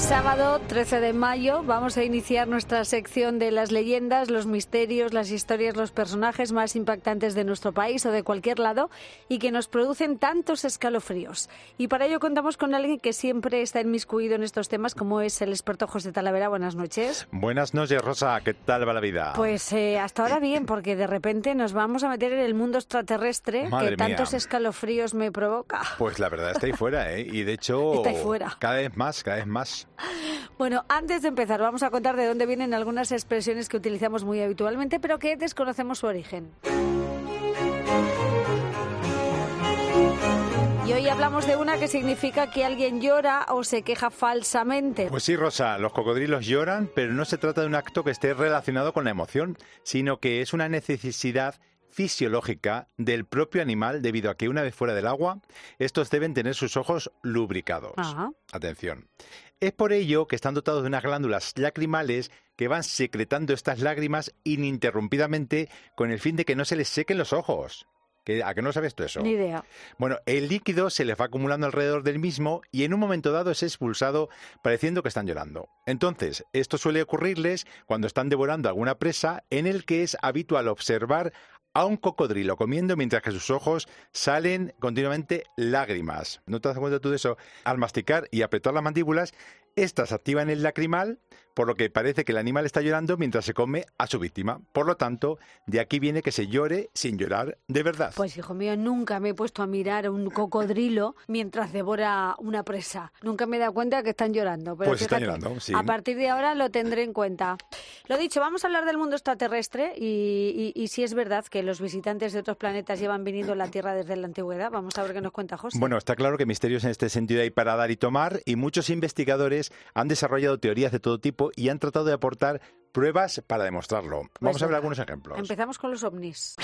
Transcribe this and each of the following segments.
Sábado 13 de mayo, vamos a iniciar nuestra sección de las leyendas, los misterios, las historias, los personajes más impactantes de nuestro país o de cualquier lado y que nos producen tantos escalofríos. Y para ello contamos con alguien que siempre está inmiscuido en estos temas, como es el experto José Talavera. Buenas noches. Buenas noches, Rosa. ¿Qué tal va la vida? Pues eh, hasta ahora bien, porque de repente nos vamos a meter en el mundo extraterrestre Madre que tantos mía. escalofríos me provoca. Pues la verdad está ahí fuera, ¿eh? Y de hecho... Está ahí fuera. Cada vez más, cada vez más. Bueno, antes de empezar, vamos a contar de dónde vienen algunas expresiones que utilizamos muy habitualmente, pero que desconocemos su origen. Y hoy hablamos de una que significa que alguien llora o se queja falsamente. Pues sí, Rosa, los cocodrilos lloran, pero no se trata de un acto que esté relacionado con la emoción, sino que es una necesidad fisiológica del propio animal debido a que una vez fuera del agua, estos deben tener sus ojos lubricados. Ajá. Atención. Es por ello que están dotados de unas glándulas lacrimales que van secretando estas lágrimas ininterrumpidamente con el fin de que no se les sequen los ojos. ¿Que- ¿A que no sabes tú eso? Ni idea. Bueno, el líquido se les va acumulando alrededor del mismo y en un momento dado es expulsado pareciendo que están llorando. Entonces, esto suele ocurrirles cuando están devorando alguna presa en el que es habitual observar a un cocodrilo comiendo mientras que sus ojos salen continuamente lágrimas. ¿No te das cuenta tú de eso? Al masticar y apretar las mandíbulas, estas activan el lacrimal, por lo que parece que el animal está llorando mientras se come a su víctima. Por lo tanto, de aquí viene que se llore sin llorar de verdad. Pues hijo mío, nunca me he puesto a mirar a un cocodrilo mientras devora una presa. Nunca me he dado cuenta que están llorando. Pero Pues están llorando, sí. A partir de ahora lo tendré en cuenta. Lo dicho, vamos a hablar del mundo extraterrestre y, y, y si es verdad que los visitantes de otros planetas llevan viniendo a la Tierra desde la antigüedad. Vamos a ver qué nos cuenta José. Bueno, está claro que misterios en este sentido hay para dar y tomar y muchos investigadores han desarrollado teorías de todo tipo y han tratado de aportar pruebas para demostrarlo. Vamos Pues a ver venga, algunos ejemplos. Empezamos con los ovnis.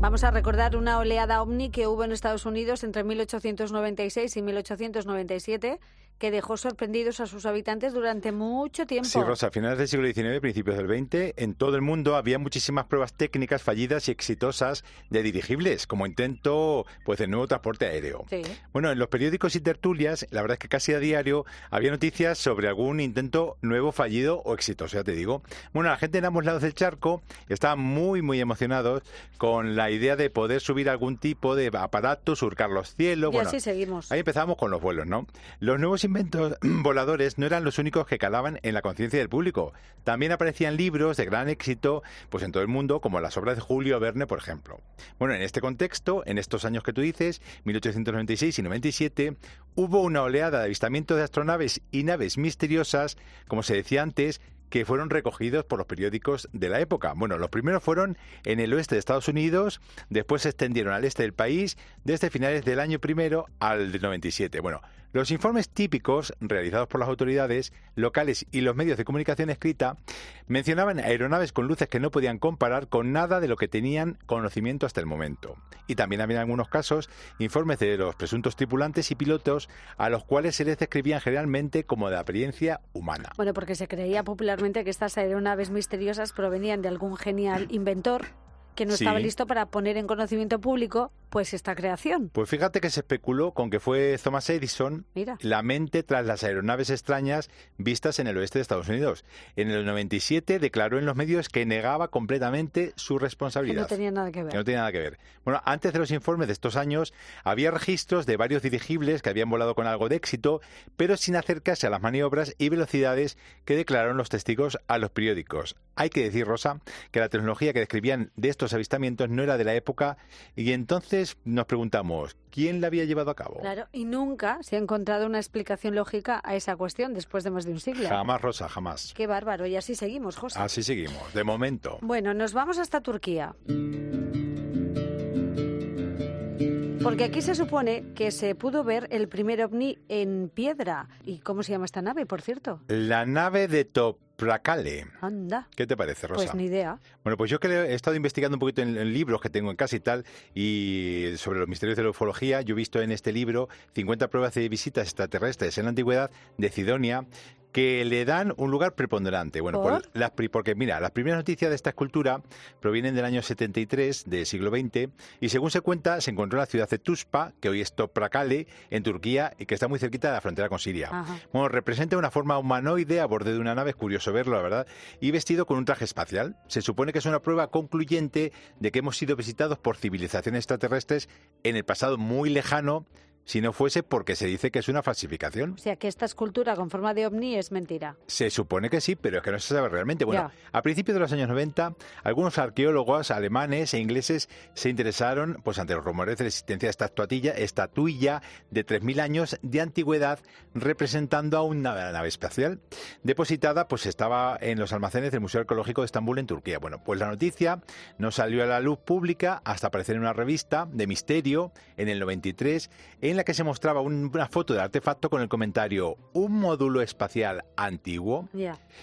Vamos a recordar una oleada ovni que hubo en Estados Unidos entre 1896 y 1897 que dejó sorprendidos a sus habitantes durante mucho tiempo. Sí, Rosa, a finales del siglo XIX, principios del XX, en todo el mundo había muchísimas pruebas técnicas fallidas y exitosas de dirigibles, como intento pues, de nuevo transporte aéreo. Sí. Bueno, en los periódicos y tertulias, la verdad es que casi a diario había noticias sobre algún intento nuevo fallido o exitoso, ya te digo. Bueno, la gente en ambos lados del charco estaban muy, muy emocionados con la idea de poder subir algún tipo de aparato, surcar los cielos. Y bueno, así seguimos. Ahí empezamos con los vuelos, ¿no? Los nuevos inventos voladores no eran los únicos que calaban en la conciencia del público. También aparecían libros de gran éxito pues en todo el mundo, como las obras de Julio Verne, por ejemplo. Bueno, en este contexto, en estos años que tú dices, 1896 y 97, hubo una oleada de avistamientos de astronaves y naves misteriosas, como se decía antes, que fueron recogidos por los periódicos de la época. Bueno, los primeros fueron en el oeste de Estados Unidos, después se extendieron al este del país, desde finales del año primero al del 97. Bueno, los informes típicos realizados por las autoridades locales y los medios de comunicación escrita mencionaban aeronaves con luces que no podían comparar con nada de lo que tenían conocimiento hasta el momento. Y también había en algunos casos informes de los presuntos tripulantes y pilotos a los cuales se les describían generalmente como de apariencia humana. Bueno, porque se creía popularmente que estas aeronaves misteriosas provenían de algún genial inventor que no Sí. estaba listo para poner en conocimiento público pues esta creación. Pues fíjate que se especuló con que fue Thomas Edison Mira. la mente tras las aeronaves extrañas vistas en el oeste de Estados Unidos. En el 97 declaró en los medios que negaba completamente su Que responsabilidad. no tenía nada que ver. Que no tiene nada que ver. Bueno, antes de los informes de estos años, había registros de varios dirigibles que habían volado con algo de éxito, pero sin acercarse a las maniobras y velocidades que declararon los testigos a los periódicos. Hay que decir, Rosa, que la tecnología que describían de estos avistamientos no era de la época y entonces nos preguntamos, ¿quién la había llevado a cabo? Claro, y nunca se ha encontrado una explicación lógica a esa cuestión después de más de un siglo. Jamás, Rosa, jamás. Qué bárbaro, y así seguimos, José. Así seguimos, de momento. Bueno, nos vamos hasta Turquía. Porque aquí se supone que se pudo ver el primer ovni en piedra. ¿Y cómo se llama esta nave, por cierto? La nave de Toprakale. Anda. ¿Qué te parece, Rosa? Pues ni idea. Bueno, pues yo que he estado investigando un poquito en, en libros que tengo en casa y tal, y sobre los misterios de la ufología, yo he visto en este libro 50 pruebas de visitas extraterrestres en la antigüedad de Sidonia, que le dan un lugar preponderante. Bueno, las, porque mira, las primeras noticias de esta escultura provienen del año 73 del siglo XX y según se cuenta se encontró en la ciudad de Tuspa, que hoy es Toprakale, en Turquía y que está muy cerquita de la frontera con Siria. Bueno, representa una forma humanoide a borde de una nave, es curioso verlo, la verdad, y vestido con un traje espacial. Se supone que es una prueba concluyente de que hemos sido visitados por civilizaciones extraterrestres en el pasado muy lejano si no fuese porque se dice que es una falsificación. O sea, que esta escultura con forma de ovni es mentira. Se supone que sí, pero es que no se sabe realmente. Bueno, a principios de los años 90, algunos arqueólogos alemanes e ingleses se interesaron pues ante los rumores de la existencia de esta estatuilla, estatuilla de 3.000 años de antigüedad representando a una nave espacial depositada pues estaba en los almacenes del Museo Arqueológico de Estambul en Turquía. Bueno, pues la noticia no salió a la luz pública hasta aparecer en una revista de misterio en el 93 en la que se mostraba una foto del artefacto con el comentario un módulo espacial antiguo.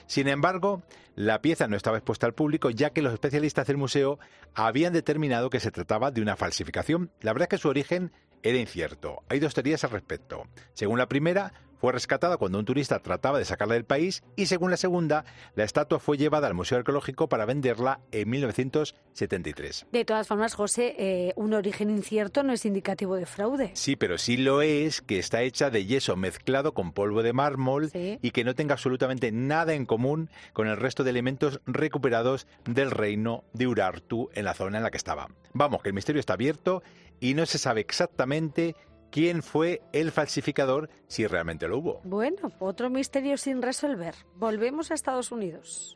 Sin embargo, la pieza no estaba expuesta al público ya que los especialistas del museo habían determinado que se trataba de una falsificación. La verdad es que su origen era incierto. Hay dos teorías al respecto. Según la primera, fue rescatada cuando un turista trataba de sacarla del país y según la segunda, la estatua fue llevada al Museo Arqueológico para venderla en 1973. De todas formas, José, eh, un origen incierto no es indicativo de fraude. Sí, pero sí lo es que está hecha de yeso mezclado con polvo de mármol y que no tenga absolutamente nada en común con el resto de elementos recuperados del reino de Urartu en la zona en la que estaba. Vamos, que el misterio está abierto y no se sabe exactamente quién fue el falsificador si realmente lo hubo. Bueno, otro misterio sin resolver. Volvemos a Estados Unidos.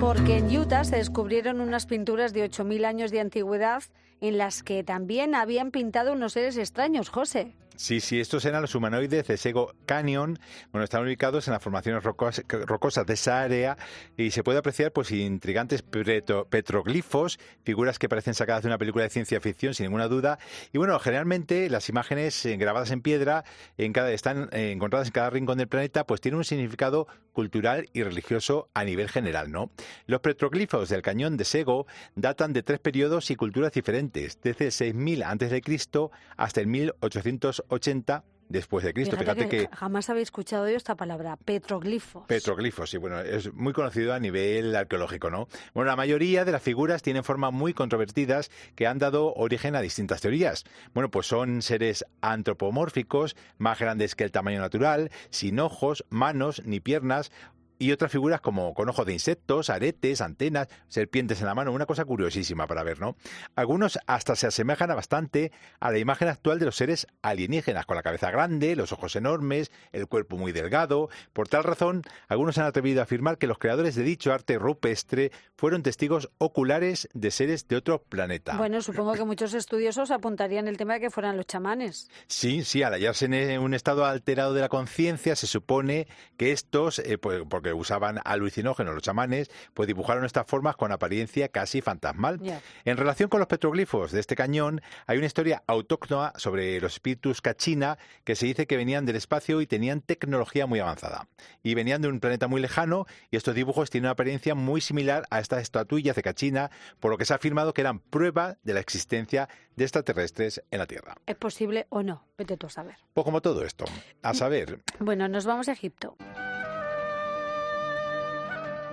Porque en Utah se descubrieron unas pinturas de 8.000 años de antigüedad en las que también habían pintado unos seres extraños, José. Sí, sí, estos eran los humanoides de Sego Canyon. Bueno, están ubicados en las formaciones rocosas de esa área y se puede apreciar pues intrigantes petroglifos, figuras que parecen sacadas de una película de ciencia ficción sin ninguna duda. Y bueno, generalmente las imágenes eh, grabadas en piedra en cada, están eh, encontradas en cada rincón del planeta, pues tienen un significado cultural y religioso a nivel general, ¿no? Los petroglifos del cañón de Sego datan de tres periodos y culturas diferentes, desde el 6000 a.C. hasta el 1800 80 después de Cristo. Fíjate, que, jamás había escuchado yo esta palabra, petroglifos. Petroglifos, sí, bueno, es muy conocido a nivel arqueológico, ¿no? Bueno, la mayoría de las figuras tienen formas muy controvertidas que han dado origen a distintas teorías. Bueno, pues son seres antropomórficos, más grandes que el tamaño natural, sin ojos, manos ni piernas, y otras figuras como con ojos de insectos, aretes, antenas, serpientes en la mano, una cosa curiosísima para ver, ¿no? Algunos hasta se asemejan a bastante a la imagen actual de los seres alienígenas, con la cabeza grande, los ojos enormes, el cuerpo muy delgado. Por tal razón, algunos han atrevido a afirmar que los creadores de dicho arte rupestre fueron testigos oculares de seres de otro planeta. Bueno, supongo que muchos estudiosos apuntarían el tema de que fueran los chamanes. Sí, sí, al hallarse en un estado alterado de la conciencia, se supone que estos, eh, pues, que usaban alucinógenos los chamanes, pues dibujaron estas formas con apariencia casi fantasmal. En relación con los petroglifos de este cañón, hay una historia autóctona sobre los espíritus cachina que se dice que venían del espacio y tenían tecnología muy avanzada. Y venían de un planeta muy lejano y estos dibujos tienen una apariencia muy similar a estas estatuillas de cachina, por lo que se ha afirmado que eran prueba de la existencia de extraterrestres en la Tierra. ¿Es posible o no? Vete tú a saber. Pues como todo esto, a saber. Bueno, nos vamos a Egipto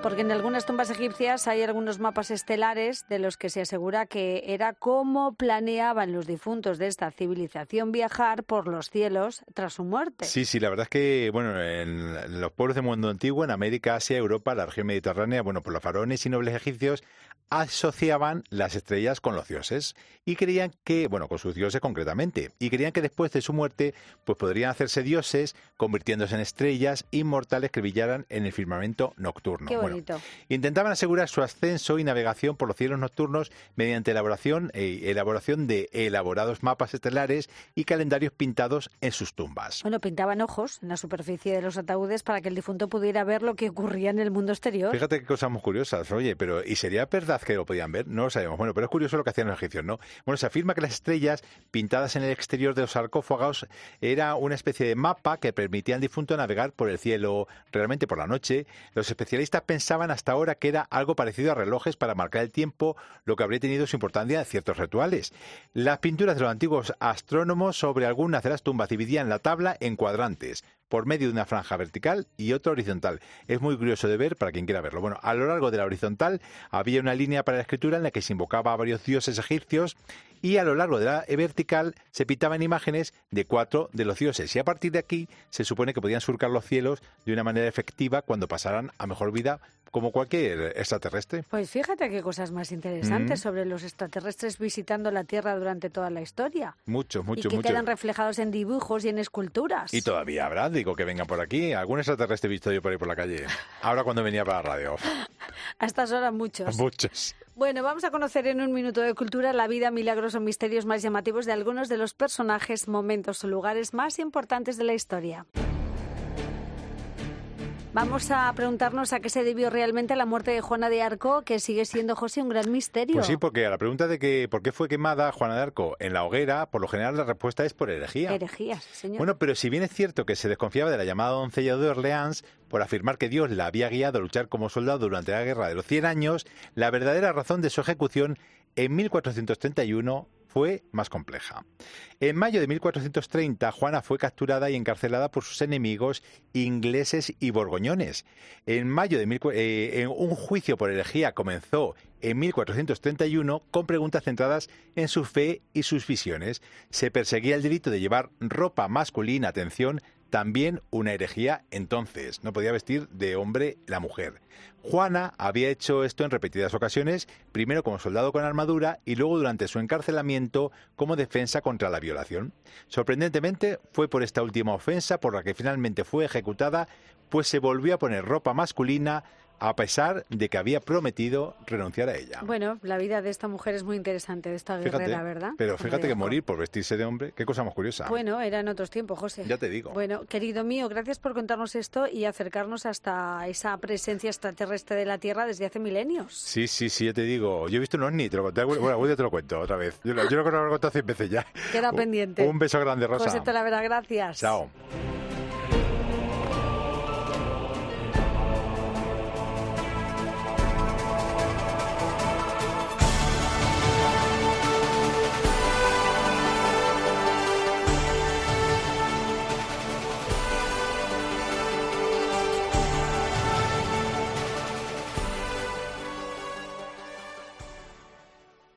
porque en algunas tumbas egipcias hay algunos mapas estelares de los que se asegura que era cómo planeaban los difuntos de esta civilización viajar por los cielos tras su muerte. Sí, sí, la verdad es que, bueno, en los pueblos del mundo antiguo, en América, Asia, Europa, la región mediterránea, bueno, pues los faraones y nobles egipcios asociaban las estrellas con los dioses y creían que, bueno, con sus dioses concretamente, y creían que después de su muerte, pues podrían hacerse dioses, convirtiéndose en estrellas inmortales que brillaran en el firmamento nocturno. Intentaban asegurar su ascenso y navegación por los cielos nocturnos mediante elaboración, e elaboración de elaborados mapas estelares y calendarios pintados en sus tumbas. Bueno, pintaban ojos en la superficie de los ataúdes para que el difunto pudiera ver lo que ocurría en el mundo exterior. Fíjate qué cosas muy curiosas, oye, pero ¿y sería verdad que lo podían ver, no lo sabemos. Bueno, pero es curioso lo que hacían los egipcios, ¿no? Bueno, se afirma que las estrellas pintadas en el exterior de los sarcófagos era una especie de mapa que permitía al difunto navegar por el cielo realmente por la noche. Los especialistas pensaban hasta ahora que era algo parecido a relojes para marcar el tiempo, lo que habría tenido su importancia en ciertos rituales. Las pinturas de los antiguos astrónomos sobre algunas de las tumbas dividían la tabla en cuadrantes por medio de una franja vertical y otra horizontal. Es muy curioso de ver para quien quiera verlo. Bueno, a lo largo de la horizontal había una línea para la escritura en la que se invocaba a varios dioses egipcios y a lo largo de la vertical se pintaban imágenes de cuatro de los dioses y a partir de aquí se supone que podían surcar los cielos de una manera efectiva cuando pasaran a mejor vida como cualquier extraterrestre. Pues fíjate qué cosas más interesantes Mm. sobre los extraterrestres visitando la Tierra durante toda la historia. Mucho, mucho, y que mucho. quedan reflejados en dibujos y en esculturas. Y todavía habrá, que vengan por aquí. ¿Algún extraterrestre he visto yo por ahí por la calle? Ahora cuando venía para la radio. A estas horas muchos. Muchos. Bueno, vamos a conocer en un minuto de cultura la vida, milagros o misterios más llamativos de algunos de los personajes, momentos o lugares más importantes de la historia. Vamos a preguntarnos a qué se debió realmente la muerte de Juana de Arco, que sigue siendo, José, un gran misterio. Pues sí, porque a la pregunta de que por qué fue quemada Juana de Arco en la hoguera, por lo general la respuesta es por herejía. Herejías, señor. Bueno, pero si bien es cierto que se desconfiaba de la llamada doncella de Orleans por afirmar que Dios la había guiado a luchar como soldado durante la Guerra de los Cien Años, la verdadera razón de su ejecución en 1431 fue más compleja. En mayo de 1430, Juana fue capturada y encarcelada por sus enemigos ingleses y borgoñones. En mayo de mil, eh, un juicio por herejía comenzó en 1431 con preguntas centradas en su fe y sus visiones. Se perseguía el delito de llevar ropa masculina, atención, también una herejía entonces. No podía vestir de hombre la mujer. Juana había hecho esto en repetidas ocasiones, primero como soldado con armadura y luego durante su encarcelamiento como defensa contra la violación. Sorprendentemente fue por esta última ofensa por la que finalmente fue ejecutada, pues se volvió a poner ropa masculina a pesar de que había prometido renunciar a ella. Bueno, la vida de esta mujer es muy interesante, de esta Fíjate, guerrera, ¿verdad? pero fíjate que morir por vestirse de hombre, qué cosa más curiosa. Bueno, era en otros tiempos, José. Ya te digo. Bueno, querido mío, gracias por contarnos esto y acercarnos hasta esa presencia extraterrestre de la Tierra desde hace milenios. Sí, sí, sí, ya te digo. Yo he visto un ovni, te lo conté. Bueno, día te lo cuento otra vez. Yo, lo- yo lo he contado cien veces ya. Queda Un- pendiente. Un beso grande, Rosa. José Talavera, gracias. Chao.